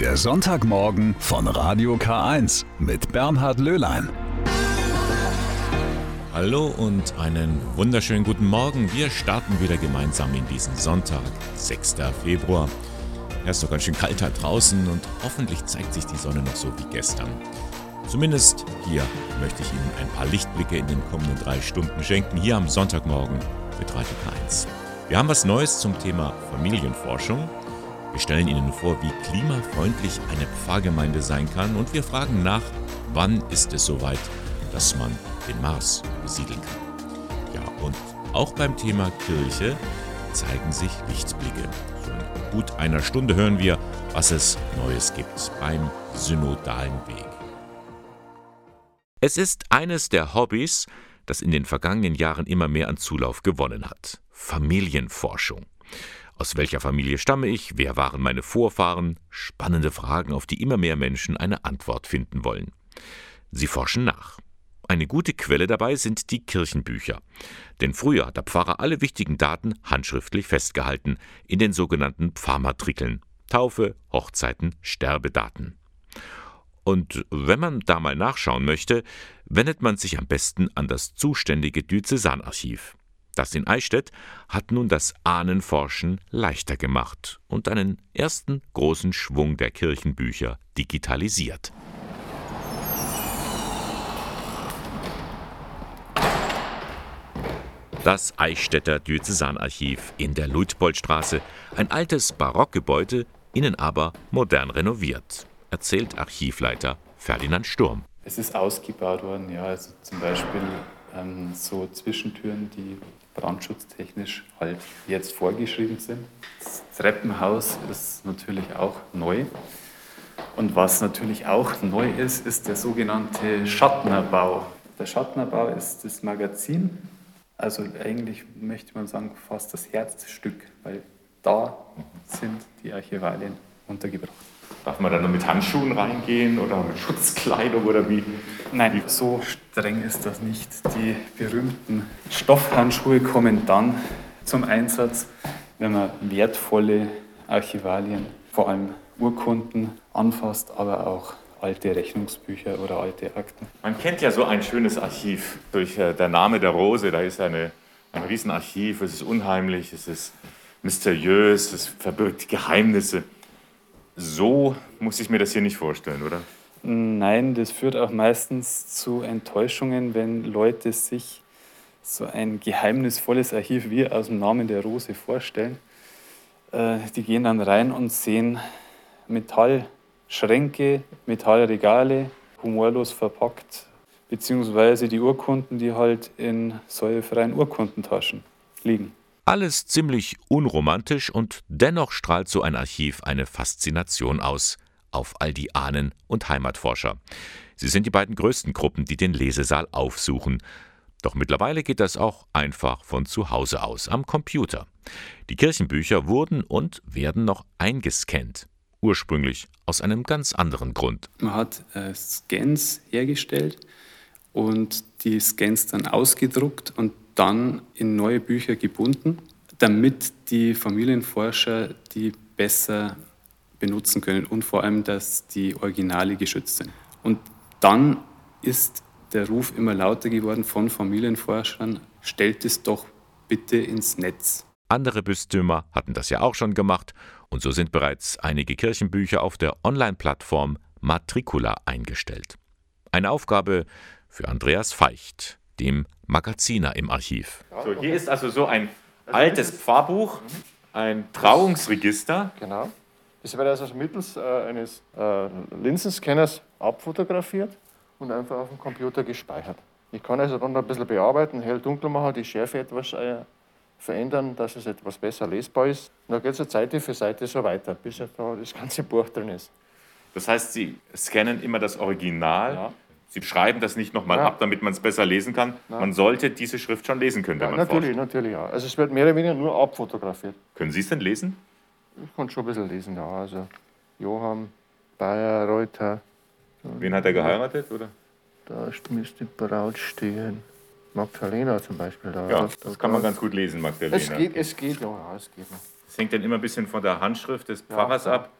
Der Sonntagmorgen von Radio K1 mit Bernhard Löhlein. Hallo und einen wunderschönen guten Morgen. Wir starten wieder gemeinsam in diesen Sonntag, 6. Februar. Er ist doch ganz schön kalt da draußen und hoffentlich zeigt sich die Sonne noch so wie gestern. Zumindest hier möchte ich Ihnen ein paar Lichtblicke in den kommenden drei Stunden schenken, hier am Sonntagmorgen mit Radio K1. Wir haben was Neues zum Thema Familienforschung. Wir stellen Ihnen vor, wie klimafreundlich eine Pfarrgemeinde sein kann und wir fragen nach, wann ist es soweit, dass man den Mars besiedeln kann. Ja, und auch beim Thema Kirche zeigen sich Lichtblicke. In gut einer Stunde hören wir, was es Neues gibt beim synodalen Weg. Es ist eines der Hobbys, das in den vergangenen Jahren immer mehr an Zulauf gewonnen hat. Familienforschung. Aus welcher Familie stamme ich? Wer waren meine Vorfahren? Spannende Fragen, auf die immer mehr Menschen eine Antwort finden wollen. Sie forschen nach. Eine gute Quelle dabei sind die Kirchenbücher. Denn früher hat der Pfarrer alle wichtigen Daten handschriftlich festgehalten in den sogenannten Pfarrmatrikeln. Taufe, Hochzeiten, Sterbedaten. Und wenn man da mal nachschauen möchte, wendet man sich am besten an das zuständige Diözesanarchiv. Das in Eichstätt hat nun das Ahnenforschen leichter gemacht und einen ersten großen Schwung der Kirchenbücher digitalisiert. Das Eichstätter Diözesanarchiv in der Luitpoldstraße, ein altes Barockgebäude, innen aber modern renoviert erzählt Archivleiter Ferdinand Sturm. Es ist ausgebaut worden, ja, also zum Beispiel ähm, so Zwischentüren, die brandschutztechnisch halt jetzt vorgeschrieben sind. Das Treppenhaus ist natürlich auch neu. Und was natürlich auch neu ist, ist der sogenannte Schattnerbau. Der Schattnerbau ist das Magazin, also eigentlich möchte man sagen fast das Herzstück, weil da sind die Archivalien untergebracht. Darf man da nur mit Handschuhen reingehen oder mit Schutzkleidung oder wie? Nein, so streng ist das nicht. Die berühmten Stoffhandschuhe kommen dann zum Einsatz, wenn man wertvolle Archivalien, vor allem Urkunden, anfasst, aber auch alte Rechnungsbücher oder alte Akten. Man kennt ja so ein schönes Archiv durch äh, der Name der Rose. Da ist eine, ein Riesenarchiv. Es ist unheimlich, es ist mysteriös, es verbirgt Geheimnisse. So muss ich mir das hier nicht vorstellen, oder? Nein, das führt auch meistens zu Enttäuschungen, wenn Leute sich so ein geheimnisvolles Archiv wie aus dem Namen der Rose vorstellen. Äh, die gehen dann rein und sehen Metallschränke, Metallregale, humorlos verpackt, beziehungsweise die Urkunden, die halt in säurefreien Urkundentaschen liegen. Alles ziemlich unromantisch und dennoch strahlt so ein Archiv eine Faszination aus auf all die Ahnen- und Heimatforscher. Sie sind die beiden größten Gruppen, die den Lesesaal aufsuchen. Doch mittlerweile geht das auch einfach von zu Hause aus am Computer. Die Kirchenbücher wurden und werden noch eingescannt. Ursprünglich aus einem ganz anderen Grund. Man hat äh, Scans hergestellt und die Scans dann ausgedruckt und dann in neue Bücher gebunden, damit die Familienforscher die besser benutzen können und vor allem, dass die Originale geschützt sind. Und dann ist der Ruf immer lauter geworden von Familienforschern, stellt es doch bitte ins Netz. Andere Bistümer hatten das ja auch schon gemacht und so sind bereits einige Kirchenbücher auf der Online-Plattform Matricula eingestellt. Eine Aufgabe für Andreas Feicht, dem Magaziner im Archiv. So, hier ist also so ein altes Pfarrbuch, ein Trauungsregister. Genau. Das wird also mittels äh, eines äh, Linsenscanners abfotografiert und einfach auf dem Computer gespeichert. Ich kann also dann ein bisschen bearbeiten, hell dunkel machen, die Schärfe etwas äh, verändern, dass es etwas besser lesbar ist. Und dann geht es so Seite für Seite so weiter, bis da das ganze Buch drin ist. Das heißt, Sie scannen immer das Original ja. Sie schreiben das nicht nochmal ja. ab, damit man es besser lesen kann. Ja. Man sollte diese Schrift schon lesen können, wenn ja, man Natürlich, forscht. natürlich, ja. Also es wird mehr oder weniger nur abfotografiert. Können Sie es denn lesen? Ich kann schon ein bisschen lesen, ja. Also Johann, Bayer, Reuter. Wen hat er geheiratet, oder? Da müsste Braut stehen. Magdalena zum Beispiel. Da. Ja, das, das kann man ganz gut lesen, Magdalena. Es geht, es geht, ja, es geht noch. Das hängt dann immer ein bisschen von der Handschrift des Pfarrers ja. ab.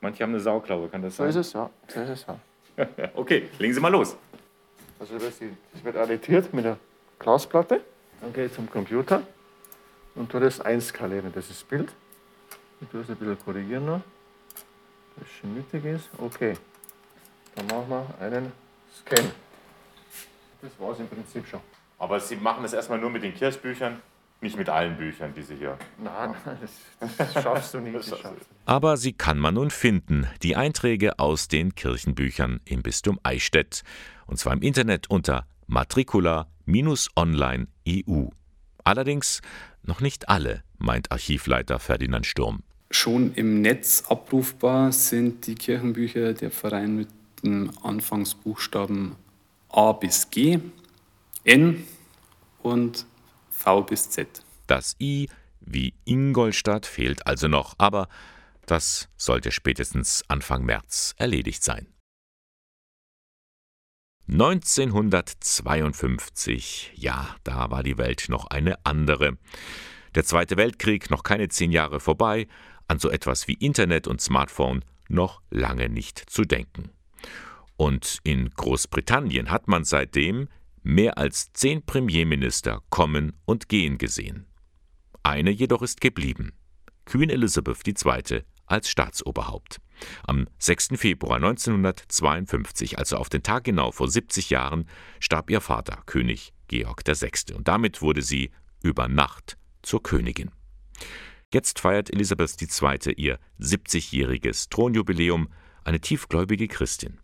Manche haben eine Sauklaue, kann das So sein? ist es, ja. So ist es, ja. Okay, legen Sie mal los. Also das das wird arretiert mit einer Glasplatte. Dann gehe ich zum Computer und tue das einskalieren. Das ist das Bild. Ich tue es ein bisschen korrigieren noch, dass es schön mittig ist. Okay. Dann machen wir einen Scan. Das war es im Prinzip schon. Aber Sie machen das erstmal nur mit den Kirchbüchern, nicht mit allen Büchern, die Sie hier. Nein, das, das schaffst du nicht. Das schaffst du nicht. Aber sie kann man nun finden, die Einträge aus den Kirchenbüchern im Bistum Eichstätt, und zwar im Internet unter matricula-online-eu. Allerdings noch nicht alle, meint Archivleiter Ferdinand Sturm. Schon im Netz abrufbar sind die Kirchenbücher der Verein mit den Anfangsbuchstaben A bis G, N und V bis Z. Das I wie Ingolstadt fehlt also noch, aber das sollte spätestens Anfang März erledigt sein. 1952, ja, da war die Welt noch eine andere. Der Zweite Weltkrieg noch keine zehn Jahre vorbei, an so etwas wie Internet und Smartphone noch lange nicht zu denken. Und in Großbritannien hat man seitdem mehr als zehn Premierminister kommen und gehen gesehen. Eine jedoch ist geblieben. Queen Elizabeth II. Als Staatsoberhaupt. Am 6. Februar 1952, also auf den Tag genau vor 70 Jahren, starb ihr Vater, König Georg VI. Und damit wurde sie über Nacht zur Königin. Jetzt feiert Elisabeth II. ihr 70-jähriges Thronjubiläum, eine tiefgläubige Christin.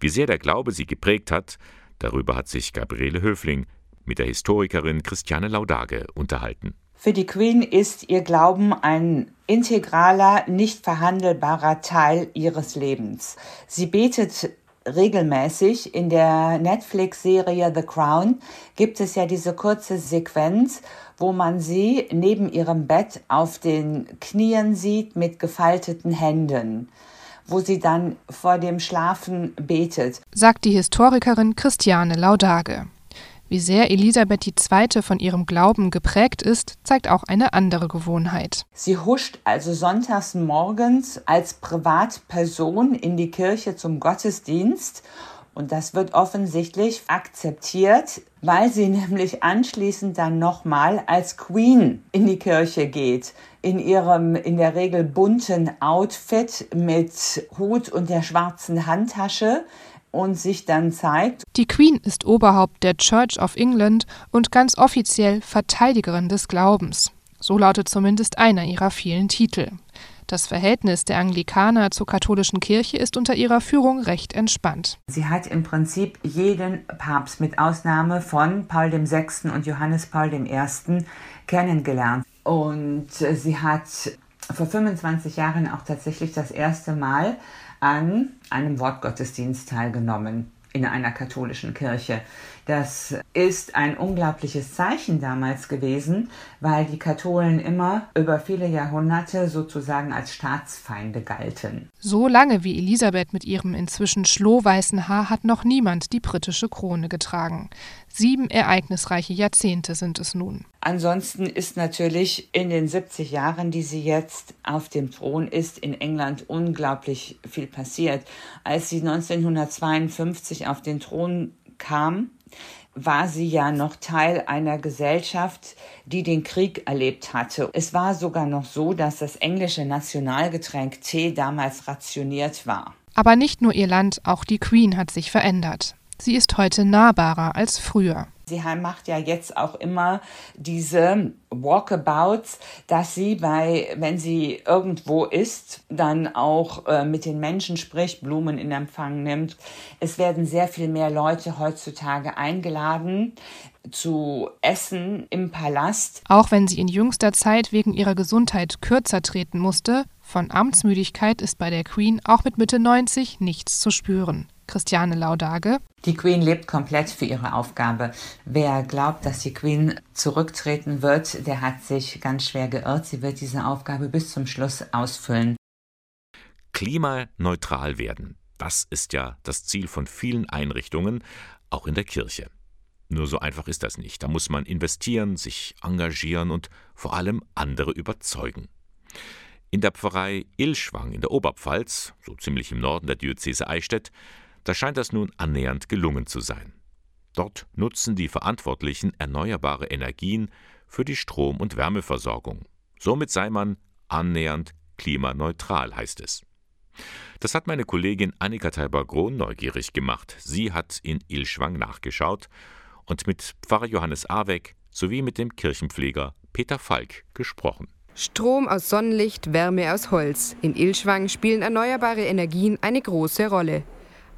Wie sehr der Glaube sie geprägt hat, darüber hat sich Gabriele Höfling mit der Historikerin Christiane Laudage unterhalten. Für die Queen ist ihr Glauben ein integraler, nicht verhandelbarer Teil ihres Lebens. Sie betet regelmäßig. In der Netflix-Serie The Crown gibt es ja diese kurze Sequenz, wo man sie neben ihrem Bett auf den Knien sieht mit gefalteten Händen wo sie dann vor dem Schlafen betet. Sagt die Historikerin Christiane Laudage. Wie sehr Elisabeth II. von ihrem Glauben geprägt ist, zeigt auch eine andere Gewohnheit. Sie huscht also sonntags morgens als Privatperson in die Kirche zum Gottesdienst und das wird offensichtlich akzeptiert, weil sie nämlich anschließend dann nochmal als Queen in die Kirche geht. In ihrem in der Regel bunten Outfit mit Hut und der schwarzen Handtasche und sich dann zeigt. Die Queen ist Oberhaupt der Church of England und ganz offiziell Verteidigerin des Glaubens. So lautet zumindest einer ihrer vielen Titel. Das Verhältnis der Anglikaner zur katholischen Kirche ist unter ihrer Führung recht entspannt. Sie hat im Prinzip jeden Papst mit Ausnahme von Paul VI. und Johannes Paul I. kennengelernt. Und sie hat vor 25 Jahren auch tatsächlich das erste Mal an einem Wortgottesdienst teilgenommen in einer katholischen Kirche. Das ist ein unglaubliches Zeichen damals gewesen, weil die Katholen immer über viele Jahrhunderte sozusagen als Staatsfeinde galten. So lange wie Elisabeth mit ihrem inzwischen schlohweißen Haar hat noch niemand die britische Krone getragen. Sieben ereignisreiche Jahrzehnte sind es nun. Ansonsten ist natürlich in den 70 Jahren, die sie jetzt auf dem Thron ist, in England unglaublich viel passiert. Als sie 1952 auf den Thron kam, war sie ja noch Teil einer Gesellschaft, die den Krieg erlebt hatte. Es war sogar noch so, dass das englische Nationalgetränk Tee damals rationiert war. Aber nicht nur ihr Land, auch die Queen hat sich verändert. Sie ist heute nahbarer als früher. Sie macht ja jetzt auch immer diese Walkabouts, dass sie bei, wenn sie irgendwo ist, dann auch äh, mit den Menschen spricht, Blumen in Empfang nimmt. Es werden sehr viel mehr Leute heutzutage eingeladen zu essen im Palast. Auch wenn sie in jüngster Zeit wegen ihrer Gesundheit kürzer treten musste, von Amtsmüdigkeit ist bei der Queen auch mit Mitte 90 nichts zu spüren. Christiane Laudage. Die Queen lebt komplett für ihre Aufgabe. Wer glaubt, dass die Queen zurücktreten wird, der hat sich ganz schwer geirrt. Sie wird diese Aufgabe bis zum Schluss ausfüllen. Klimaneutral werden. Das ist ja das Ziel von vielen Einrichtungen, auch in der Kirche. Nur so einfach ist das nicht. Da muss man investieren, sich engagieren und vor allem andere überzeugen. In der Pfarrei Ilschwang in der Oberpfalz, so ziemlich im Norden der Diözese Eichstätt, da scheint das nun annähernd gelungen zu sein. Dort nutzen die Verantwortlichen erneuerbare Energien für die Strom- und Wärmeversorgung. Somit sei man annähernd klimaneutral, heißt es. Das hat meine Kollegin Annika Teiber-Grohn neugierig gemacht. Sie hat in Ilschwang nachgeschaut und mit Pfarrer Johannes Aweck sowie mit dem Kirchenpfleger Peter Falk gesprochen. Strom aus Sonnenlicht, Wärme aus Holz. In Ilschwang spielen erneuerbare Energien eine große Rolle.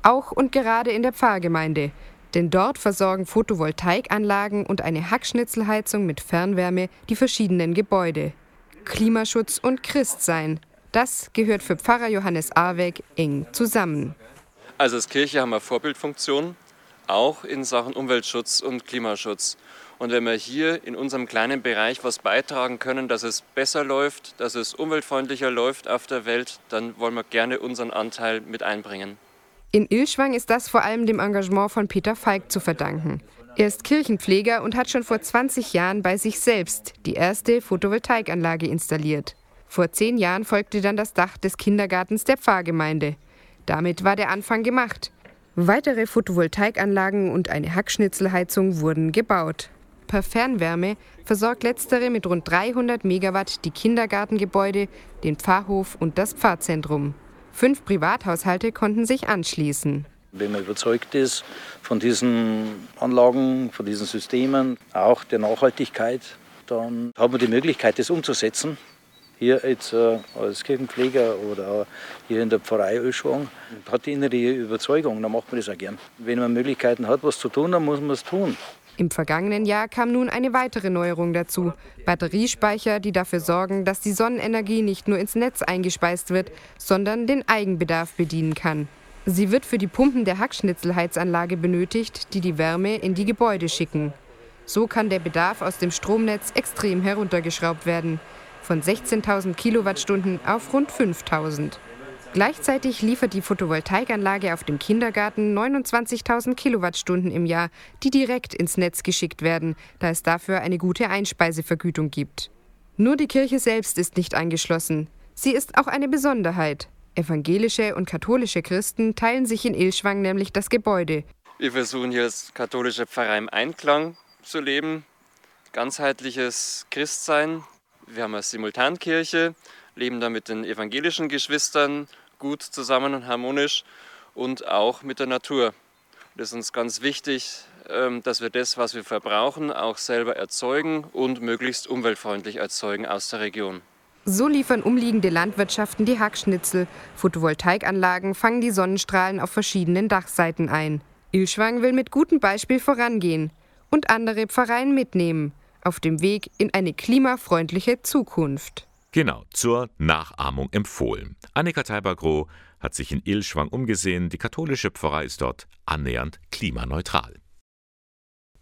Auch und gerade in der Pfarrgemeinde. Denn dort versorgen Photovoltaikanlagen und eine Hackschnitzelheizung mit Fernwärme die verschiedenen Gebäude. Klimaschutz und Christsein. Das gehört für Pfarrer Johannes Arweg eng zusammen. Also als Kirche haben wir Vorbildfunktion, auch in Sachen Umweltschutz und Klimaschutz. Und wenn wir hier in unserem kleinen Bereich was beitragen können, dass es besser läuft, dass es umweltfreundlicher läuft auf der Welt, dann wollen wir gerne unseren Anteil mit einbringen. In Ilschwang ist das vor allem dem Engagement von Peter Falk zu verdanken. Er ist Kirchenpfleger und hat schon vor 20 Jahren bei sich selbst die erste Photovoltaikanlage installiert. Vor zehn Jahren folgte dann das Dach des Kindergartens der Pfarrgemeinde. Damit war der Anfang gemacht. Weitere Photovoltaikanlagen und eine Hackschnitzelheizung wurden gebaut. Per Fernwärme versorgt letztere mit rund 300 Megawatt die Kindergartengebäude, den Pfarrhof und das Pfarrzentrum. Fünf Privathaushalte konnten sich anschließen. Wenn man überzeugt ist von diesen Anlagen, von diesen Systemen, auch der Nachhaltigkeit, dann hat man die Möglichkeit, das umzusetzen. Hier jetzt äh, als Kirchenpfleger oder hier in der Pfarrei Ölschwang, hat die innere Überzeugung, dann macht man das auch gern. Wenn man Möglichkeiten hat, was zu tun, dann muss man es tun. Im vergangenen Jahr kam nun eine weitere Neuerung dazu. Batteriespeicher, die dafür sorgen, dass die Sonnenenergie nicht nur ins Netz eingespeist wird, sondern den Eigenbedarf bedienen kann. Sie wird für die Pumpen der Hackschnitzelheizanlage benötigt, die die Wärme in die Gebäude schicken. So kann der Bedarf aus dem Stromnetz extrem heruntergeschraubt werden, von 16.000 Kilowattstunden auf rund 5.000. Gleichzeitig liefert die Photovoltaikanlage auf dem Kindergarten 29.000 Kilowattstunden im Jahr, die direkt ins Netz geschickt werden, da es dafür eine gute Einspeisevergütung gibt. Nur die Kirche selbst ist nicht angeschlossen. Sie ist auch eine Besonderheit. Evangelische und katholische Christen teilen sich in Ilschwang nämlich das Gebäude. Wir versuchen hier als katholische Pfarrei im Einklang zu leben, ganzheitliches Christsein. Wir haben eine Simultankirche, leben da mit den evangelischen Geschwistern gut zusammen und harmonisch und auch mit der Natur. Das ist uns ganz wichtig, ähm, dass wir das, was wir verbrauchen, auch selber erzeugen und möglichst umweltfreundlich erzeugen aus der Region. So liefern umliegende Landwirtschaften die Hackschnitzel. Photovoltaikanlagen fangen die Sonnenstrahlen auf verschiedenen Dachseiten ein. Ilschwang will mit gutem Beispiel vorangehen und andere Pfarreien mitnehmen auf dem Weg in eine klimafreundliche Zukunft. Genau, zur Nachahmung empfohlen. Annika Teibergroh hat sich in Ilschwang umgesehen. Die katholische Pfarrei ist dort annähernd klimaneutral.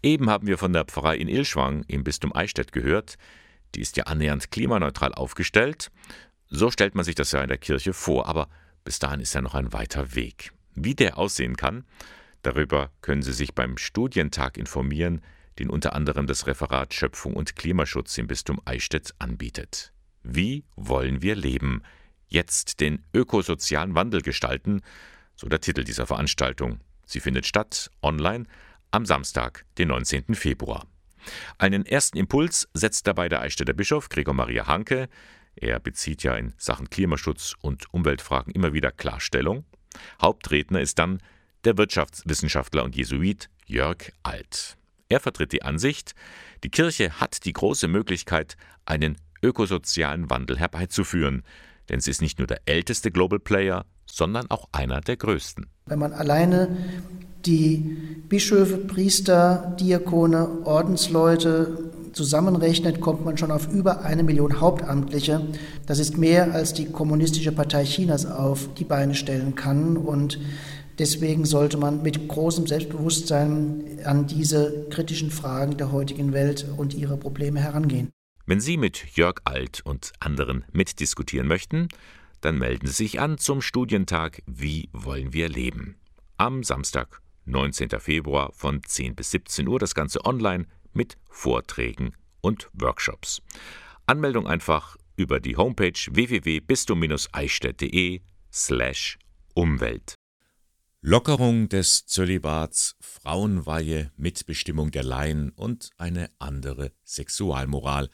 Eben haben wir von der Pfarrei in Ilschwang im Bistum Eichstätt gehört. Die ist ja annähernd klimaneutral aufgestellt. So stellt man sich das ja in der Kirche vor, aber bis dahin ist ja noch ein weiter Weg. Wie der aussehen kann, darüber können Sie sich beim Studientag informieren, den unter anderem das Referat Schöpfung und Klimaschutz im Bistum Eichstätt anbietet. Wie wollen wir leben? Jetzt den ökosozialen Wandel gestalten, so der Titel dieser Veranstaltung. Sie findet statt online am Samstag, den 19. Februar. Einen ersten Impuls setzt dabei der Eichstätter Bischof Gregor Maria Hanke. Er bezieht ja in Sachen Klimaschutz und Umweltfragen immer wieder Klarstellung. Hauptredner ist dann der Wirtschaftswissenschaftler und Jesuit Jörg Alt. Er vertritt die Ansicht, die Kirche hat die große Möglichkeit, einen ökosozialen Wandel herbeizuführen, denn sie ist nicht nur der älteste Global Player, sondern auch einer der größten. Wenn man alleine die Bischöfe, Priester, Diakone, Ordensleute zusammenrechnet, kommt man schon auf über eine Million Hauptamtliche. Das ist mehr, als die Kommunistische Partei Chinas auf die Beine stellen kann. Und deswegen sollte man mit großem Selbstbewusstsein an diese kritischen Fragen der heutigen Welt und ihre Probleme herangehen. Wenn Sie mit Jörg Alt und anderen mitdiskutieren möchten, dann melden Sie sich an zum Studientag Wie wollen wir leben? Am Samstag, 19. Februar von 10 bis 17 Uhr, das Ganze online mit Vorträgen und Workshops. Anmeldung einfach über die Homepage www.bistum-eichstätt.de slash Umwelt. Lockerung des Zölibats, Frauenweihe, Mitbestimmung der Laien und eine andere Sexualmoral.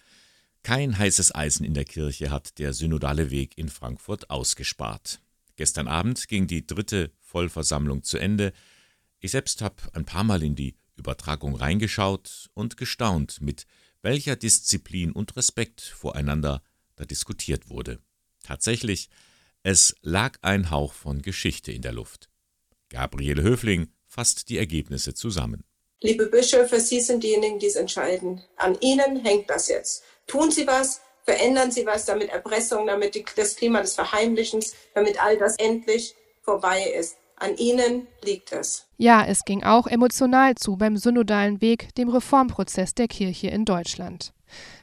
Kein heißes Eisen in der Kirche hat der synodale Weg in Frankfurt ausgespart. Gestern Abend ging die dritte Vollversammlung zu Ende. Ich selbst habe ein paar Mal in die Übertragung reingeschaut und gestaunt, mit welcher Disziplin und Respekt voreinander da diskutiert wurde. Tatsächlich, es lag ein Hauch von Geschichte in der Luft. Gabriele Höfling fasst die Ergebnisse zusammen. Liebe Bischöfe, Sie sind diejenigen, die es entscheiden. An Ihnen hängt das jetzt. Tun Sie was, verändern Sie was, damit Erpressung, damit die, das Klima des Verheimlichens, damit all das endlich vorbei ist. An Ihnen liegt es. Ja, es ging auch emotional zu beim synodalen Weg, dem Reformprozess der Kirche in Deutschland.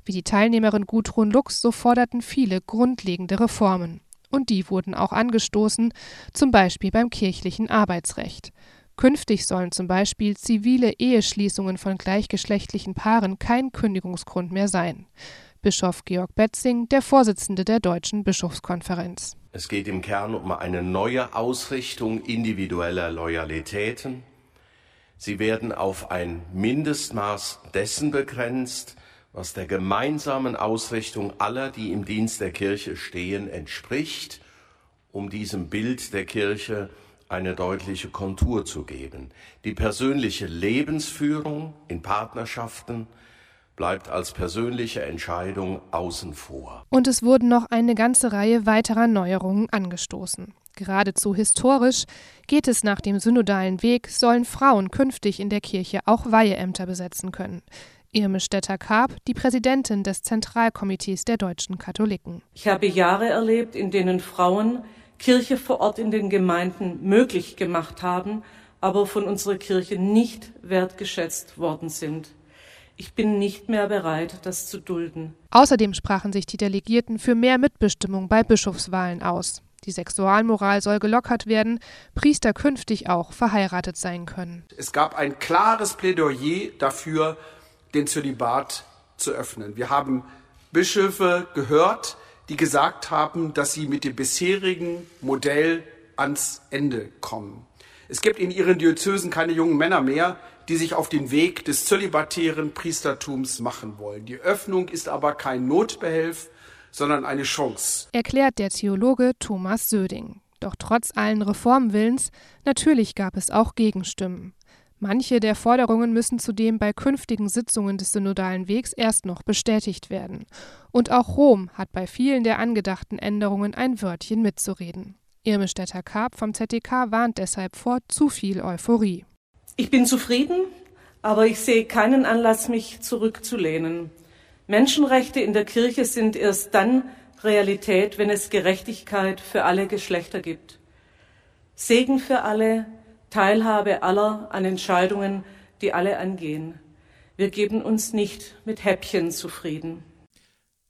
Wie die Teilnehmerin Gudrun Lux, so forderten viele grundlegende Reformen. Und die wurden auch angestoßen, zum Beispiel beim kirchlichen Arbeitsrecht. Künftig sollen zum Beispiel zivile Eheschließungen von gleichgeschlechtlichen Paaren kein Kündigungsgrund mehr sein. Bischof Georg Betzing, der Vorsitzende der Deutschen Bischofskonferenz. Es geht im Kern um eine neue Ausrichtung individueller Loyalitäten. Sie werden auf ein Mindestmaß dessen begrenzt, was der gemeinsamen Ausrichtung aller, die im Dienst der Kirche stehen, entspricht, um diesem Bild der Kirche eine deutliche Kontur zu geben. Die persönliche Lebensführung in Partnerschaften bleibt als persönliche Entscheidung außen vor. Und es wurden noch eine ganze Reihe weiterer Neuerungen angestoßen. Geradezu historisch geht es nach dem synodalen Weg, sollen Frauen künftig in der Kirche auch Weiheämter besetzen können. Irme Stetter-Karp, die Präsidentin des Zentralkomitees der deutschen Katholiken. Ich habe Jahre erlebt, in denen Frauen Kirche vor Ort in den Gemeinden möglich gemacht haben, aber von unserer Kirche nicht wertgeschätzt worden sind. Ich bin nicht mehr bereit, das zu dulden. Außerdem sprachen sich die Delegierten für mehr Mitbestimmung bei Bischofswahlen aus. Die Sexualmoral soll gelockert werden, Priester künftig auch verheiratet sein können. Es gab ein klares Plädoyer dafür, den Zölibat zu öffnen. Wir haben Bischöfe gehört, die gesagt haben, dass sie mit dem bisherigen Modell ans Ende kommen. Es gibt in ihren Diözesen keine jungen Männer mehr, die sich auf den Weg des zölibatären Priestertums machen wollen. Die Öffnung ist aber kein Notbehelf, sondern eine Chance. Erklärt der Theologe Thomas Söding. Doch trotz allen Reformwillens, natürlich gab es auch Gegenstimmen. Manche der Forderungen müssen zudem bei künftigen Sitzungen des synodalen Wegs erst noch bestätigt werden. Und auch Rom hat bei vielen der angedachten Änderungen ein Wörtchen mitzureden. Irme Stetter-Karp vom ZDK warnt deshalb vor zu viel Euphorie. Ich bin zufrieden, aber ich sehe keinen Anlass, mich zurückzulehnen. Menschenrechte in der Kirche sind erst dann Realität, wenn es Gerechtigkeit für alle Geschlechter gibt. Segen für alle, Teilhabe aller an Entscheidungen, die alle angehen. Wir geben uns nicht mit Häppchen zufrieden.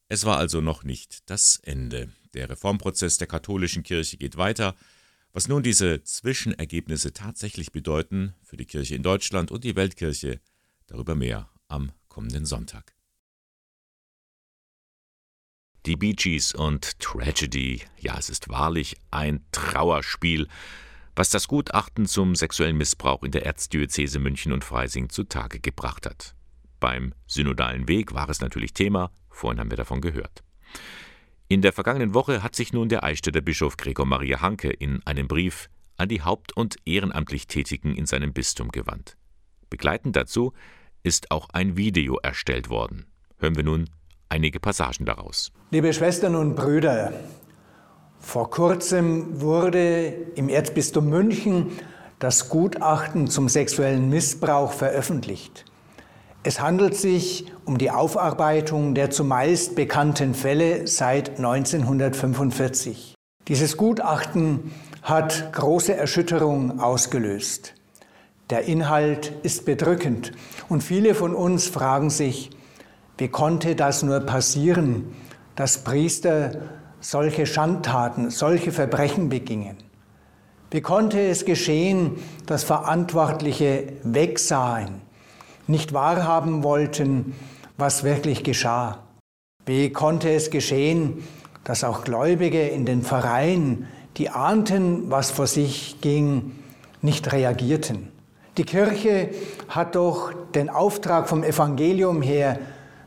Es war also noch nicht das Ende. Der Reformprozess der katholischen Kirche geht weiter. Was nun diese Zwischenergebnisse tatsächlich bedeuten für die Kirche in Deutschland und die Weltkirche, darüber mehr am kommenden Sonntag. Die Bee Gees und Tragedy, ja, es ist wahrlich ein Trauerspiel was das Gutachten zum sexuellen Missbrauch in der Erzdiözese München und Freising zutage gebracht hat. Beim synodalen Weg war es natürlich Thema, vorhin haben wir davon gehört. In der vergangenen Woche hat sich nun der Eichstätter Bischof Gregor Maria Hanke in einem Brief an die haupt- und ehrenamtlich Tätigen in seinem Bistum gewandt. Begleitend dazu ist auch ein Video erstellt worden. Hören wir nun einige Passagen daraus. Liebe Schwestern und Brüder, vor kurzem wurde im Erzbistum München das Gutachten zum sexuellen Missbrauch veröffentlicht. Es handelt sich um die Aufarbeitung der zumeist bekannten Fälle seit 1945. Dieses Gutachten hat große Erschütterung ausgelöst. Der Inhalt ist bedrückend und viele von uns fragen sich, wie konnte das nur passieren, dass Priester solche Schandtaten, solche Verbrechen begingen? Wie konnte es geschehen, dass Verantwortliche wegsahen, nicht wahrhaben wollten, was wirklich geschah? Wie konnte es geschehen, dass auch Gläubige in den Pfarreien, die ahnten, was vor sich ging, nicht reagierten? Die Kirche hat doch den Auftrag vom Evangelium her,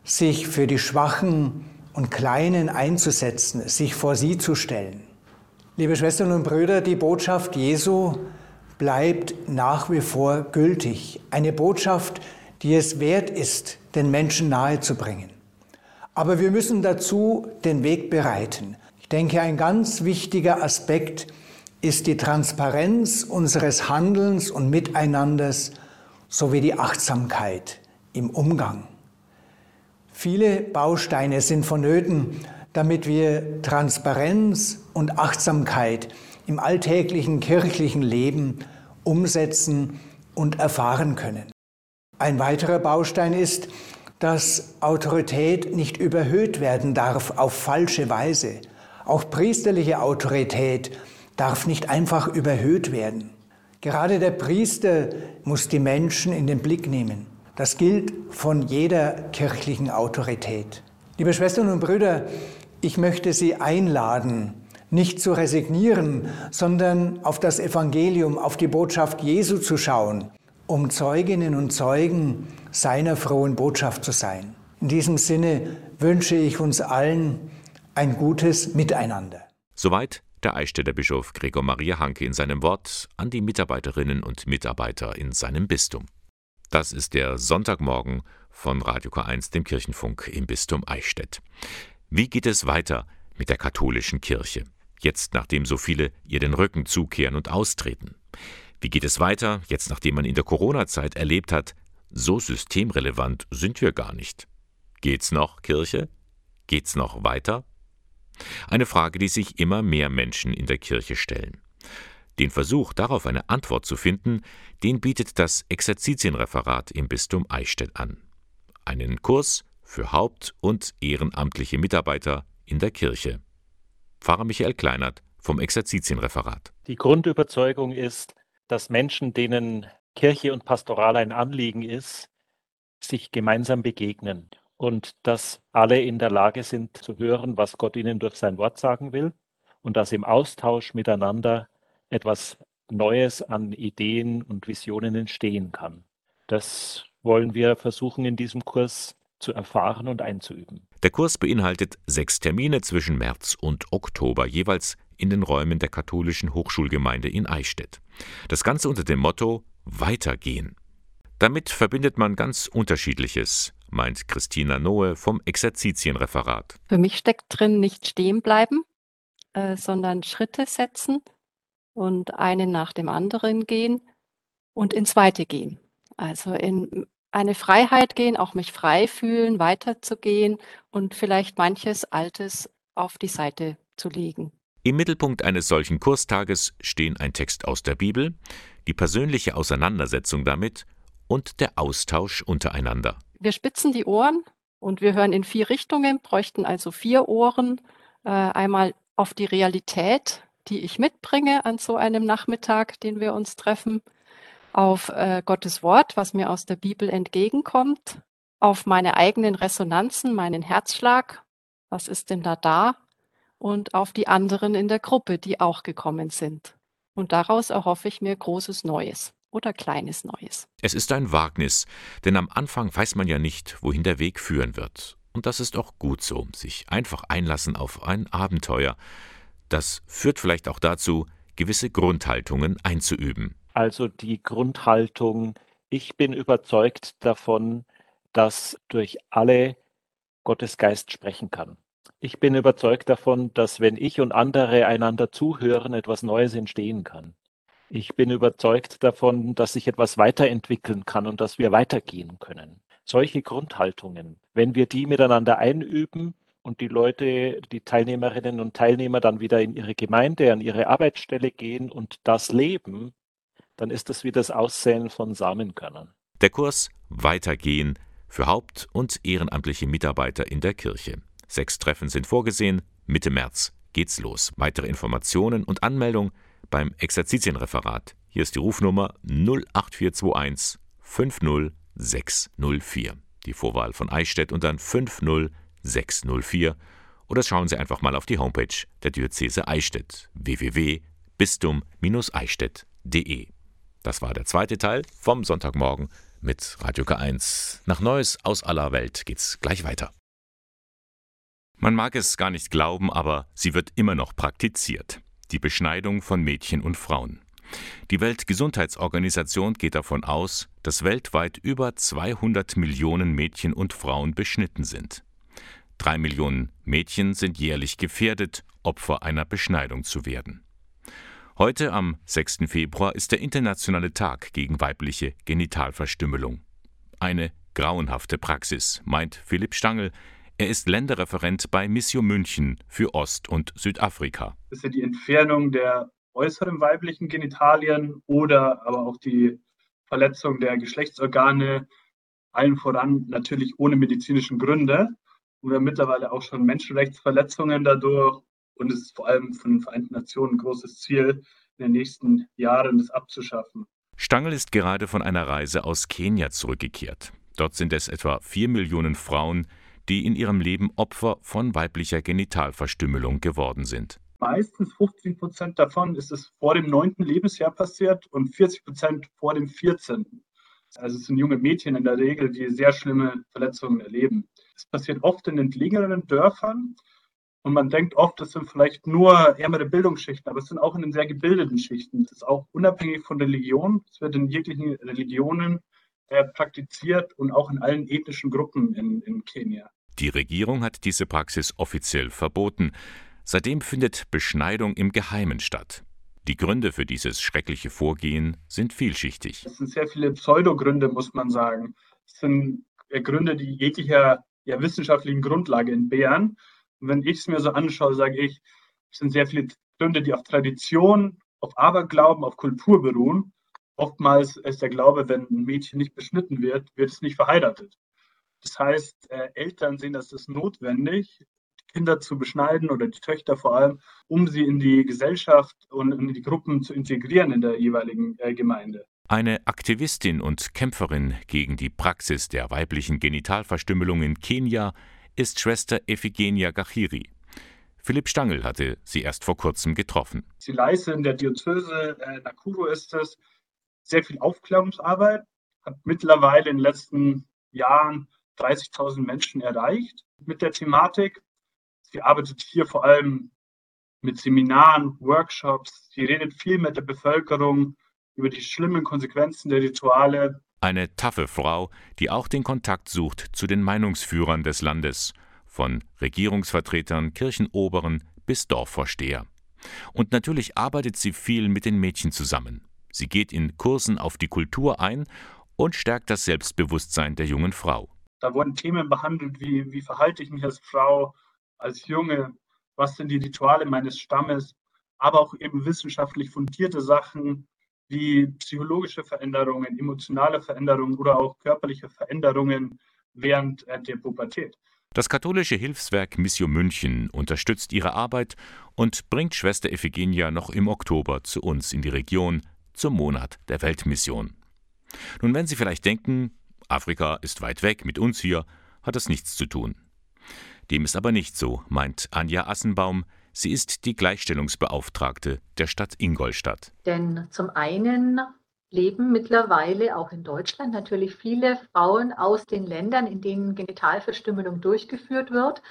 sich für die Schwachen und Kleinen einzusetzen, sich vor sie zu stellen. Liebe Schwestern und Brüder, die Botschaft Jesu bleibt nach wie vor gültig. Eine Botschaft, die es wert ist, den Menschen nahezubringen. Aber wir müssen dazu den Weg bereiten. Ich denke, ein ganz wichtiger Aspekt ist die Transparenz unseres Handelns und Miteinanders sowie die Achtsamkeit im Umgang. Viele Bausteine sind vonnöten, damit wir Transparenz und Achtsamkeit im alltäglichen kirchlichen Leben umsetzen und erfahren können. Ein weiterer Baustein ist, dass Autorität nicht überhöht werden darf auf falsche Weise. Auch priesterliche Autorität darf nicht einfach überhöht werden. Gerade der Priester muss die Menschen in den Blick nehmen. Das gilt von jeder kirchlichen Autorität. Liebe Schwestern und Brüder, ich möchte Sie einladen, nicht zu resignieren, sondern auf das Evangelium, auf die Botschaft Jesu zu schauen, um Zeuginnen und Zeugen seiner frohen Botschaft zu sein. In diesem Sinne wünsche ich uns allen ein gutes Miteinander. Soweit der Eichstätter Bischof Gregor Maria Hanke in seinem Wort an die Mitarbeiterinnen und Mitarbeiter in seinem Bistum. Das ist der Sonntagmorgen von Radio K1, dem Kirchenfunk im Bistum Eichstätt. Wie geht es weiter mit der katholischen Kirche? Jetzt, nachdem so viele ihr den Rücken zukehren und austreten. Wie geht es weiter, jetzt nachdem man in der Corona-Zeit erlebt hat, so systemrelevant sind wir gar nicht? Geht's noch, Kirche? Geht's noch weiter? Eine Frage, die sich immer mehr Menschen in der Kirche stellen. Den Versuch, darauf eine Antwort zu finden, den bietet das Exerzitienreferat im Bistum Eichstätt an. Einen Kurs für Haupt- und ehrenamtliche Mitarbeiter in der Kirche. Pfarrer Michael Kleinert vom Exerzitienreferat. Die Grundüberzeugung ist, dass Menschen, denen Kirche und Pastoral ein Anliegen ist, sich gemeinsam begegnen und dass alle in der Lage sind zu hören, was Gott ihnen durch sein Wort sagen will und dass im Austausch miteinander etwas Neues an Ideen und Visionen entstehen kann. Das wollen wir versuchen in diesem Kurs zu erfahren und einzuüben. Der Kurs beinhaltet sechs Termine zwischen März und Oktober, jeweils in den Räumen der katholischen Hochschulgemeinde in Eichstätt. Das Ganze unter dem Motto Weitergehen. Damit verbindet man ganz Unterschiedliches, meint Christina Noe vom Exerzitienreferat. Für mich steckt drin nicht stehen bleiben, äh, sondern Schritte setzen und einen nach dem anderen gehen und ins Weite gehen. Also in eine Freiheit gehen, auch mich frei fühlen, weiterzugehen und vielleicht manches Altes auf die Seite zu legen. Im Mittelpunkt eines solchen Kurstages stehen ein Text aus der Bibel, die persönliche Auseinandersetzung damit und der Austausch untereinander. Wir spitzen die Ohren und wir hören in vier Richtungen, bräuchten also vier Ohren. Äh, einmal auf die Realität, die ich mitbringe an so einem Nachmittag, den wir uns treffen, auf äh, Gottes Wort, was mir aus der Bibel entgegenkommt, auf meine eigenen Resonanzen, meinen Herzschlag, was ist denn da da, und auf die anderen in der Gruppe, die auch gekommen sind. Und daraus erhoffe ich mir großes Neues oder kleines Neues. Es ist ein Wagnis, denn am Anfang weiß man ja nicht, wohin der Weg führen wird. Und das ist auch gut so, sich einfach einlassen auf ein Abenteuer. Das führt vielleicht auch dazu, gewisse Grundhaltungen einzuüben. Also die Grundhaltung, ich bin überzeugt davon, dass durch alle Gottes Geist sprechen kann. Ich bin überzeugt davon, dass wenn ich und andere einander zuhören, etwas Neues entstehen kann. Ich bin überzeugt davon, dass sich etwas weiterentwickeln kann und dass wir weitergehen können. Solche Grundhaltungen, wenn wir die miteinander einüben und die Leute, die Teilnehmerinnen und Teilnehmer dann wieder in ihre Gemeinde, an ihre Arbeitsstelle gehen und das leben, dann ist das wie das Aussäen von Samenkörnern. Der Kurs Weitergehen für Haupt- und ehrenamtliche Mitarbeiter in der Kirche. Sechs Treffen sind vorgesehen. Mitte März geht's los. Weitere Informationen und Anmeldung beim Exerzitienreferat. Hier ist die Rufnummer 08421 50604. Die Vorwahl von Eichstätt und dann 50604. 604 oder schauen Sie einfach mal auf die Homepage der Diözese Eichstätt www.bistum-eichstätt.de. Das war der zweite Teil vom Sonntagmorgen mit Radio K1. Nach Neues aus aller Welt geht's gleich weiter. Man mag es gar nicht glauben, aber sie wird immer noch praktiziert. Die Beschneidung von Mädchen und Frauen. Die Weltgesundheitsorganisation geht davon aus, dass weltweit über 200 Millionen Mädchen und Frauen beschnitten sind. Drei Millionen Mädchen sind jährlich gefährdet, Opfer einer Beschneidung zu werden. Heute am 6. Februar ist der internationale Tag gegen weibliche Genitalverstümmelung. Eine grauenhafte Praxis, meint Philipp Stangl. Er ist Länderreferent bei Mission München für Ost- und Südafrika. Das ist ja die Entfernung der äußeren weiblichen Genitalien oder aber auch die Verletzung der Geschlechtsorgane, allen voran natürlich ohne medizinischen Gründe. Haben mittlerweile auch schon Menschenrechtsverletzungen dadurch. Und es ist vor allem von den Vereinten Nationen ein großes Ziel, in den nächsten Jahren das abzuschaffen. Stangl ist gerade von einer Reise aus Kenia zurückgekehrt. Dort sind es etwa vier Millionen Frauen, die in ihrem Leben Opfer von weiblicher Genitalverstümmelung geworden sind. Meistens 15 Prozent davon ist es vor dem neunten Lebensjahr passiert und 40 Prozent vor dem 14. Also es sind junge Mädchen in der Regel, die sehr schlimme Verletzungen erleben. Es passiert oft in entlegeneren Dörfern und man denkt oft, das sind vielleicht nur ärmere Bildungsschichten, aber es sind auch in den sehr gebildeten Schichten. Das ist auch unabhängig von Religion. Es wird in jeglichen Religionen äh, praktiziert und auch in allen ethnischen Gruppen in, in Kenia. Die Regierung hat diese Praxis offiziell verboten. Seitdem findet Beschneidung im Geheimen statt. Die Gründe für dieses schreckliche Vorgehen sind vielschichtig. Es sind sehr viele Pseudogründe, muss man sagen. Es sind äh, Gründe, die jeglicher ja, wissenschaftlichen Grundlage entbehren. Und wenn ich es mir so anschaue, sage ich, es sind sehr viele Gründe, die auf Tradition, auf Aberglauben, auf Kultur beruhen. Oftmals ist der Glaube, wenn ein Mädchen nicht beschnitten wird, wird es nicht verheiratet. Das heißt, äh, Eltern sehen das ist notwendig, Kinder zu beschneiden oder die Töchter vor allem, um sie in die Gesellschaft und in die Gruppen zu integrieren in der jeweiligen äh, Gemeinde. Eine Aktivistin und Kämpferin gegen die Praxis der weiblichen Genitalverstümmelung in Kenia ist Schwester Ephigenia Gachiri. Philipp Stangl hatte sie erst vor kurzem getroffen. Sie leistet in der Diözese äh, Nakuru ist es sehr viel Aufklärungsarbeit, hat mittlerweile in den letzten Jahren 30.000 Menschen erreicht mit der Thematik Sie arbeitet hier vor allem mit Seminaren, Workshops. Sie redet viel mit der Bevölkerung über die schlimmen Konsequenzen der Rituale. Eine taffe Frau, die auch den Kontakt sucht zu den Meinungsführern des Landes, von Regierungsvertretern, Kirchenoberen bis Dorfvorsteher. Und natürlich arbeitet sie viel mit den Mädchen zusammen. Sie geht in Kursen auf die Kultur ein und stärkt das Selbstbewusstsein der jungen Frau. Da wurden Themen behandelt wie, wie verhalte ich mich als Frau, als Junge, was sind die Rituale meines Stammes, aber auch eben wissenschaftlich fundierte Sachen wie psychologische Veränderungen, emotionale Veränderungen oder auch körperliche Veränderungen während äh, der Pubertät. Das katholische Hilfswerk Mission München unterstützt ihre Arbeit und bringt Schwester Ephigenia noch im Oktober zu uns in die Region zum Monat der Weltmission. Nun, wenn Sie vielleicht denken, Afrika ist weit weg, mit uns hier hat das nichts zu tun. Dem ist aber nicht so, meint Anja Assenbaum. Sie ist die Gleichstellungsbeauftragte der Stadt Ingolstadt. Denn zum einen leben mittlerweile auch in Deutschland natürlich viele Frauen aus den Ländern, in denen Genitalverstümmelung durchgeführt wird.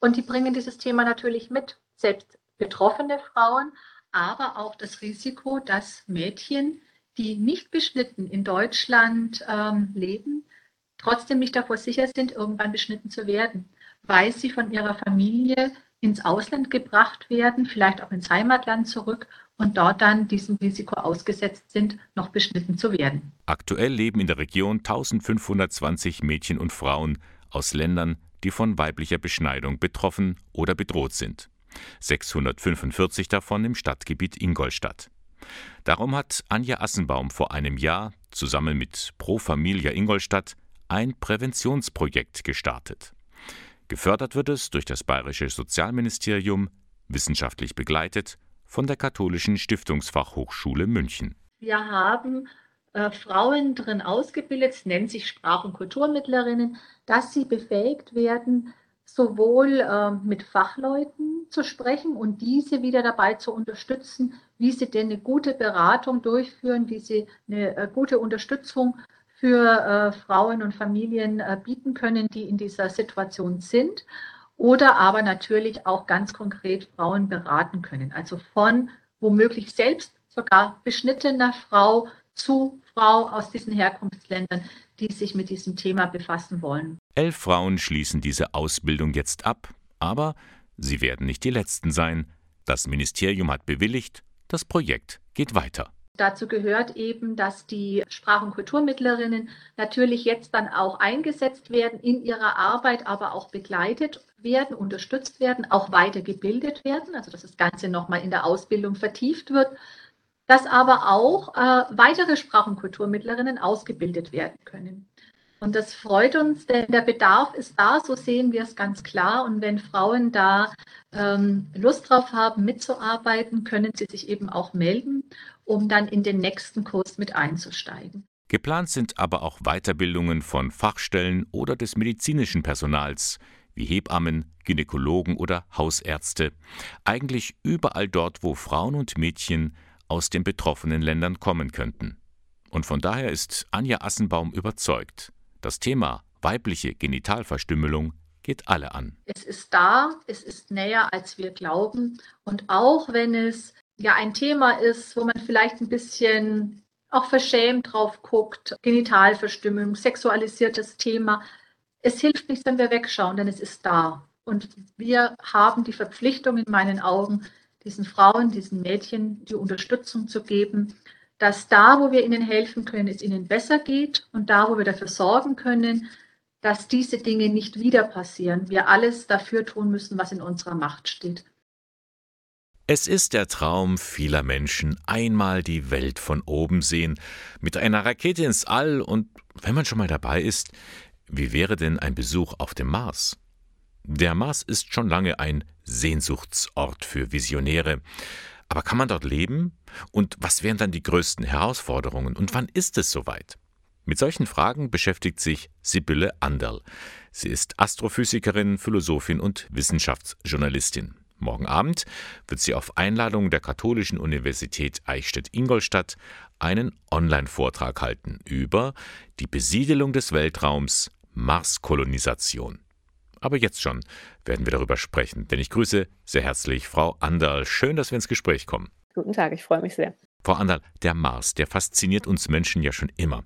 Und die bringen dieses Thema natürlich mit. Selbst betroffene Frauen, aber auch das Risiko, dass Mädchen, die nicht beschnitten in Deutschland ähm, leben, trotzdem nicht davor sicher sind, irgendwann beschnitten zu werden weil sie von ihrer Familie ins Ausland gebracht werden, vielleicht auch ins Heimatland zurück und dort dann diesem Risiko ausgesetzt sind, noch beschnitten zu werden. Aktuell leben in der Region 1520 Mädchen und Frauen aus Ländern, die von weiblicher Beschneidung betroffen oder bedroht sind. 645 davon im Stadtgebiet Ingolstadt. Darum hat Anja Assenbaum vor einem Jahr zusammen mit Pro Familia Ingolstadt ein Präventionsprojekt gestartet. Gefördert wird es durch das Bayerische Sozialministerium, wissenschaftlich begleitet von der Katholischen Stiftungsfachhochschule München. Wir haben äh, Frauen drin ausgebildet, es nennen sich Sprach- und Kulturmittlerinnen, dass sie befähigt werden, sowohl äh, mit Fachleuten zu sprechen und diese wieder dabei zu unterstützen, wie sie denn eine gute Beratung durchführen, wie sie eine äh, gute Unterstützung für äh, Frauen und Familien äh, bieten können, die in dieser Situation sind. Oder aber natürlich auch ganz konkret Frauen beraten können. Also von womöglich selbst sogar beschnittener Frau zu Frau aus diesen Herkunftsländern, die sich mit diesem Thema befassen wollen. Elf Frauen schließen diese Ausbildung jetzt ab, aber sie werden nicht die letzten sein. Das Ministerium hat bewilligt, das Projekt geht weiter. Dazu gehört eben, dass die Sprach- und Kulturmittlerinnen natürlich jetzt dann auch eingesetzt werden in ihrer Arbeit, aber auch begleitet werden, unterstützt werden, auch weitergebildet werden, also dass das Ganze nochmal in der Ausbildung vertieft wird dass aber auch äh, weitere Sprach- und Kulturmittlerinnen ausgebildet werden können. Und das freut uns, denn der Bedarf ist da, so sehen wir es ganz klar. Und wenn Frauen da ähm, Lust drauf haben, mitzuarbeiten, können sie sich eben auch melden, um dann in den nächsten Kurs mit einzusteigen. Geplant sind aber auch Weiterbildungen von Fachstellen oder des medizinischen Personals, wie Hebammen, Gynäkologen oder Hausärzte. Eigentlich überall dort, wo Frauen und Mädchen aus den betroffenen Ländern kommen könnten. Und von daher ist Anja Assenbaum überzeugt, das Thema weibliche Genitalverstümmelung geht alle an. Es ist da, es ist näher, als wir glauben. Und auch wenn es ja ein Thema ist, wo man vielleicht ein bisschen auch verschämt drauf guckt, Genitalverstümmelung, sexualisiertes Thema, es hilft nicht, wenn wir wegschauen, denn es ist da. Und wir haben die Verpflichtung in meinen Augen, diesen Frauen, diesen Mädchen die Unterstützung zu geben, dass da, wo wir ihnen helfen können, es ihnen besser geht und da, wo wir dafür sorgen können, dass diese Dinge nicht wieder passieren, wir alles dafür tun müssen, was in unserer Macht steht. Es ist der Traum vieler Menschen, einmal die Welt von oben sehen, mit einer Rakete ins All und, wenn man schon mal dabei ist, wie wäre denn ein Besuch auf dem Mars? Der Mars ist schon lange ein Sehnsuchtsort für Visionäre. Aber kann man dort leben? Und was wären dann die größten Herausforderungen? Und wann ist es soweit? Mit solchen Fragen beschäftigt sich Sibylle Anderl. Sie ist Astrophysikerin, Philosophin und Wissenschaftsjournalistin. Morgen Abend wird sie auf Einladung der Katholischen Universität Eichstätt-Ingolstadt einen Online-Vortrag halten über die Besiedelung des Weltraums, Marskolonisation. Aber jetzt schon werden wir darüber sprechen, denn ich grüße sehr herzlich Frau Anderl. Schön, dass wir ins Gespräch kommen. Guten Tag, ich freue mich sehr. Frau Anderl, der Mars, der fasziniert uns Menschen ja schon immer.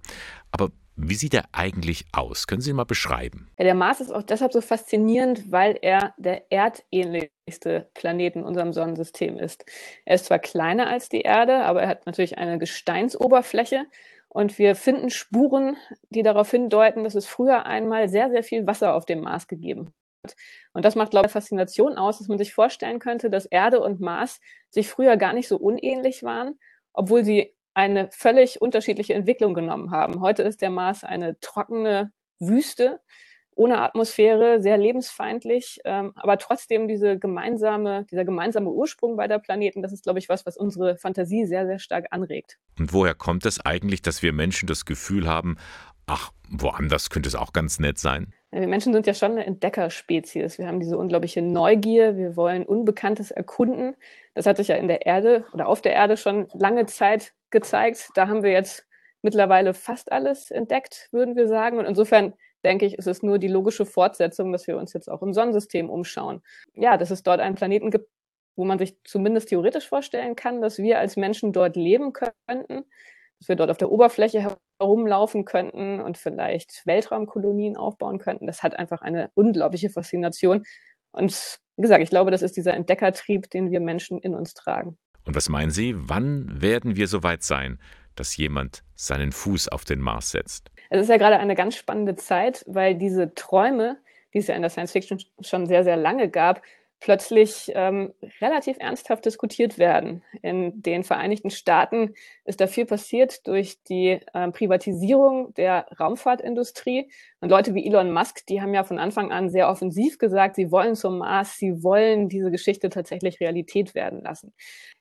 Aber wie sieht er eigentlich aus? Können Sie ihn mal beschreiben? Ja, der Mars ist auch deshalb so faszinierend, weil er der erdähnlichste Planet in unserem Sonnensystem ist. Er ist zwar kleiner als die Erde, aber er hat natürlich eine Gesteinsoberfläche und wir finden Spuren, die darauf hindeuten, dass es früher einmal sehr, sehr viel Wasser auf dem Mars gegeben hat. Und das macht, glaube ich, Faszination aus, dass man sich vorstellen könnte, dass Erde und Mars sich früher gar nicht so unähnlich waren, obwohl sie eine völlig unterschiedliche Entwicklung genommen haben. Heute ist der Mars eine trockene Wüste ohne Atmosphäre, sehr lebensfeindlich, ähm, aber trotzdem diese gemeinsame, dieser gemeinsame Ursprung beider Planeten, das ist, glaube ich, was, was unsere Fantasie sehr, sehr stark anregt. Und woher kommt es eigentlich, dass wir Menschen das Gefühl haben, ach, woanders könnte es auch ganz nett sein? Wir Menschen sind ja schon eine Entdeckerspezies. Wir haben diese unglaubliche Neugier. Wir wollen Unbekanntes erkunden. Das hat sich ja in der Erde oder auf der Erde schon lange Zeit gezeigt. Da haben wir jetzt mittlerweile fast alles entdeckt, würden wir sagen. Und insofern denke ich, ist es nur die logische Fortsetzung, dass wir uns jetzt auch im Sonnensystem umschauen. Ja, dass es dort einen Planeten gibt, wo man sich zumindest theoretisch vorstellen kann, dass wir als Menschen dort leben könnten, dass wir dort auf der Oberfläche herumlaufen könnten und vielleicht Weltraumkolonien aufbauen könnten. Das hat einfach eine unglaubliche Faszination. Und wie gesagt, ich glaube, das ist dieser Entdeckertrieb, den wir Menschen in uns tragen. Und was meinen Sie, wann werden wir so weit sein, dass jemand seinen Fuß auf den Mars setzt? Es ist ja gerade eine ganz spannende Zeit, weil diese Träume, die es ja in der Science Fiction schon sehr, sehr lange gab, plötzlich ähm, relativ ernsthaft diskutiert werden. In den Vereinigten Staaten ist da viel passiert durch die äh, Privatisierung der Raumfahrtindustrie. Und Leute wie Elon Musk, die haben ja von Anfang an sehr offensiv gesagt, sie wollen zum Mars, sie wollen diese Geschichte tatsächlich Realität werden lassen.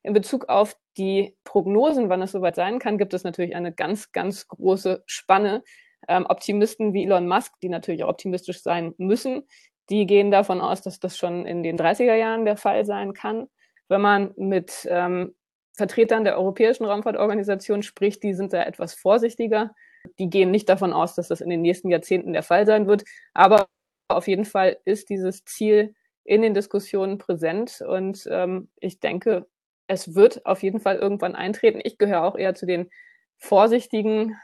In Bezug auf die Prognosen, wann es soweit sein kann, gibt es natürlich eine ganz, ganz große Spanne. Ähm, Optimisten wie Elon Musk, die natürlich auch optimistisch sein müssen, die gehen davon aus, dass das schon in den 30er Jahren der Fall sein kann. Wenn man mit ähm, Vertretern der Europäischen Raumfahrtorganisation spricht, die sind da etwas vorsichtiger. Die gehen nicht davon aus, dass das in den nächsten Jahrzehnten der Fall sein wird. Aber auf jeden Fall ist dieses Ziel in den Diskussionen präsent. Und ähm, ich denke, es wird auf jeden Fall irgendwann eintreten. Ich gehöre auch eher zu den vorsichtigen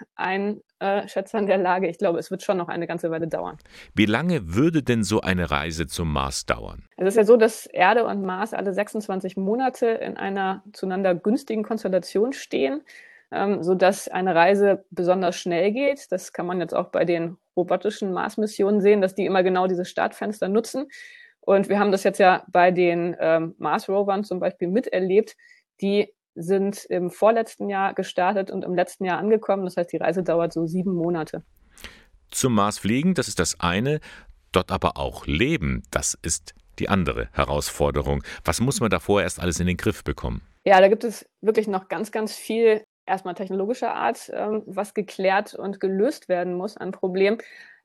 Einschätzern der Lage. Ich glaube, es wird schon noch eine ganze Weile dauern. Wie lange würde denn so eine Reise zum Mars dauern? Es ist ja so, dass Erde und Mars alle 26 Monate in einer zueinander günstigen Konstellation stehen, ähm, sodass eine Reise besonders schnell geht. Das kann man jetzt auch bei den robotischen Mars-Missionen sehen, dass die immer genau diese Startfenster nutzen. Und wir haben das jetzt ja bei den ähm, Mars-Rovern zum Beispiel miterlebt, die sind im vorletzten Jahr gestartet und im letzten Jahr angekommen. Das heißt, die Reise dauert so sieben Monate. Zum Mars fliegen, das ist das eine. Dort aber auch leben, das ist die andere Herausforderung. Was muss man davor erst alles in den Griff bekommen? Ja, da gibt es wirklich noch ganz, ganz viel erstmal technologischer Art, ähm, was geklärt und gelöst werden muss an Problemen.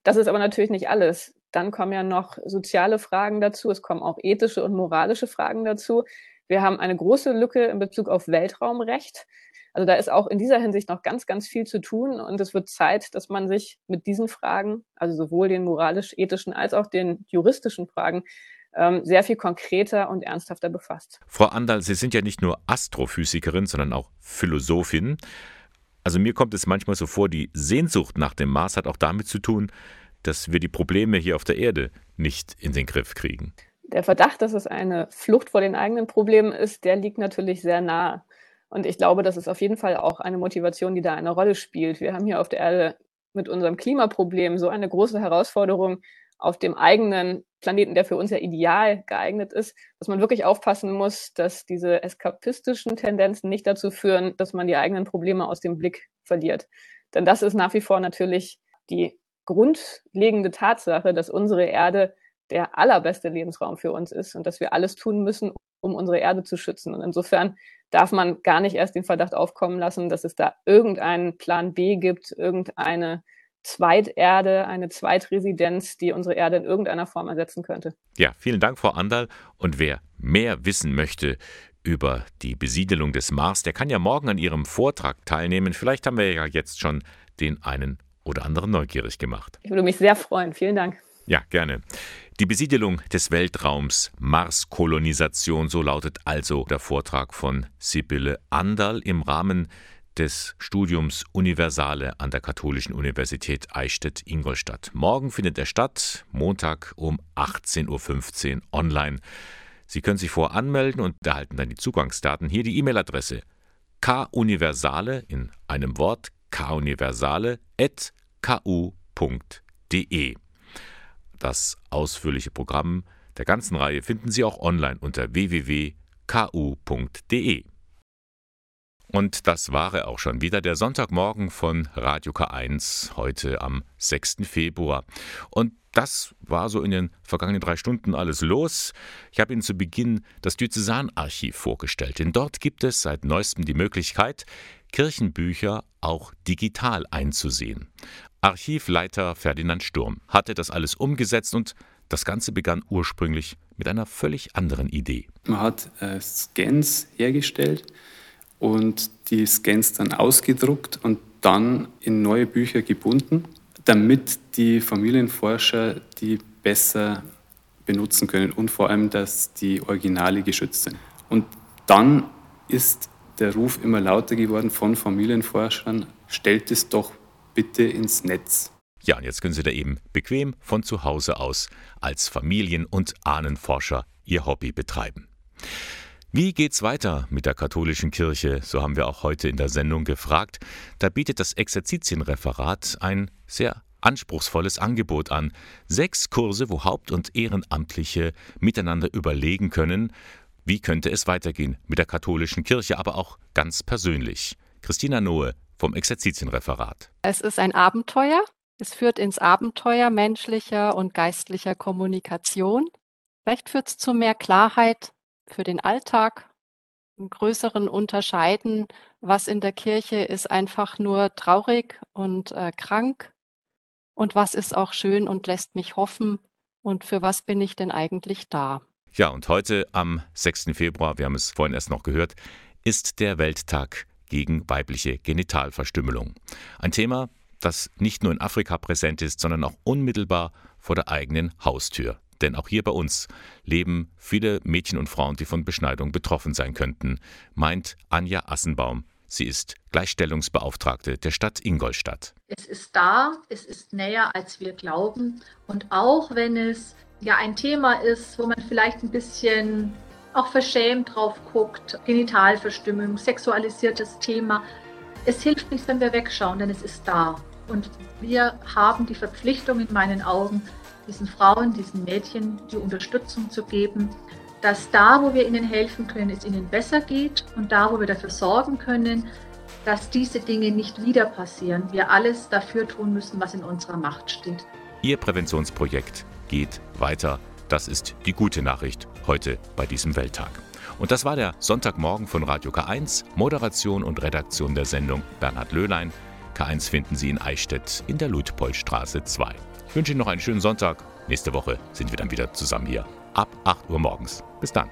Das ist aber natürlich nicht alles. Dann kommen ja noch soziale Fragen dazu, es kommen auch ethische und moralische Fragen dazu. Wir haben eine große Lücke in Bezug auf Weltraumrecht. Also da ist auch in dieser Hinsicht noch ganz, ganz viel zu tun und es wird Zeit, dass man sich mit diesen Fragen, also sowohl den moralisch-ethischen als auch den juristischen Fragen, ähm, sehr viel konkreter und ernsthafter befasst. Frau Andal, Sie sind ja nicht nur Astrophysikerin, sondern auch Philosophin. Also mir kommt es manchmal so vor, die Sehnsucht nach dem Mars hat auch damit zu tun, dass wir die Probleme hier auf der Erde nicht in den Griff kriegen der Verdacht, dass es eine Flucht vor den eigenen Problemen ist, der liegt natürlich sehr nahe. Und ich glaube, das ist auf jeden Fall auch eine Motivation, die da eine Rolle spielt. Wir haben hier auf der Erde mit unserem Klimaproblem so eine große Herausforderung auf dem eigenen Planeten, der für uns ja ideal geeignet ist, dass man wirklich aufpassen muss, dass diese eskapistischen Tendenzen nicht dazu führen, dass man die eigenen Probleme aus dem Blick verliert. Denn das ist nach wie vor natürlich die grundlegende Tatsache, dass unsere Erde der allerbeste Lebensraum für uns ist und dass wir alles tun müssen, um unsere Erde zu schützen. Und insofern darf man gar nicht erst den Verdacht aufkommen lassen, dass es da irgendeinen Plan B gibt, irgendeine Zweiterde, eine Zweitresidenz, die unsere Erde in irgendeiner Form ersetzen könnte. Ja, vielen Dank, Frau Andal. Und wer mehr wissen möchte über die Besiedelung des Mars, der kann ja morgen an Ihrem Vortrag teilnehmen. Vielleicht haben wir ja jetzt schon den einen oder anderen neugierig gemacht. Ich würde mich sehr freuen. Vielen Dank. Ja, gerne. Die Besiedelung des Weltraums, Marskolonisation, so lautet also der Vortrag von Sibylle Andal im Rahmen des Studiums Universale an der Katholischen Universität Eichstätt-Ingolstadt. Morgen findet er statt, Montag um 18.15 Uhr online. Sie können sich voranmelden und erhalten dann die Zugangsdaten. Hier die E-Mail-Adresse kuniversale in einem Wort kuniversale.ku.de. Das ausführliche Programm der ganzen Reihe finden Sie auch online unter www.ku.de. Und das war er auch schon wieder, der Sonntagmorgen von Radio K1, heute am 6. Februar. Und das war so in den vergangenen drei Stunden alles los. Ich habe Ihnen zu Beginn das Diözesanarchiv vorgestellt, denn dort gibt es seit neuestem die Möglichkeit, Kirchenbücher auch digital einzusehen. Archivleiter Ferdinand Sturm hatte das alles umgesetzt und das Ganze begann ursprünglich mit einer völlig anderen Idee. Man hat äh, Scans hergestellt und die Scans dann ausgedruckt und dann in neue Bücher gebunden, damit die Familienforscher die besser benutzen können und vor allem, dass die Originale geschützt sind. Und dann ist der Ruf immer lauter geworden von Familienforschern, stellt es doch bitte ins Netz. Ja, und jetzt können Sie da eben bequem von zu Hause aus als Familien- und Ahnenforscher Ihr Hobby betreiben. Wie geht's weiter mit der katholischen Kirche? So haben wir auch heute in der Sendung gefragt. Da bietet das Exerzitienreferat ein sehr anspruchsvolles Angebot an. Sechs Kurse, wo Haupt- und Ehrenamtliche miteinander überlegen können, wie könnte es weitergehen mit der katholischen Kirche, aber auch ganz persönlich. Christina Nohe vom Exerzitienreferat. Es ist ein Abenteuer. Es führt ins Abenteuer menschlicher und geistlicher Kommunikation. Vielleicht führt es zu mehr Klarheit für den Alltag, im größeren Unterscheiden, was in der Kirche ist einfach nur traurig und äh, krank und was ist auch schön und lässt mich hoffen und für was bin ich denn eigentlich da? Ja, und heute am 6. Februar, wir haben es vorhin erst noch gehört, ist der Welttag gegen weibliche Genitalverstümmelung. Ein Thema, das nicht nur in Afrika präsent ist, sondern auch unmittelbar vor der eigenen Haustür. Denn auch hier bei uns leben viele Mädchen und Frauen, die von Beschneidung betroffen sein könnten, meint Anja Assenbaum. Sie ist Gleichstellungsbeauftragte der Stadt Ingolstadt. Es ist da, es ist näher, als wir glauben. Und auch wenn es ja ein Thema ist, wo man vielleicht ein bisschen auch verschämt drauf guckt, Genitalverstimmung, sexualisiertes Thema, es hilft nicht, wenn wir wegschauen, denn es ist da. Und wir haben die Verpflichtung in meinen Augen, diesen Frauen, diesen Mädchen die Unterstützung zu geben, dass da, wo wir ihnen helfen können, es ihnen besser geht und da, wo wir dafür sorgen können, dass diese Dinge nicht wieder passieren, wir alles dafür tun müssen, was in unserer Macht steht. Ihr Präventionsprojekt geht weiter. Das ist die gute Nachricht heute bei diesem Welttag. Und das war der Sonntagmorgen von Radio K1, Moderation und Redaktion der Sendung Bernhard Löhlein. K1 finden Sie in Eichstätt in der Luitpoldstraße 2. Ich wünsche Ihnen noch einen schönen Sonntag. Nächste Woche sind wir dann wieder zusammen hier ab 8 Uhr morgens. Bis dann.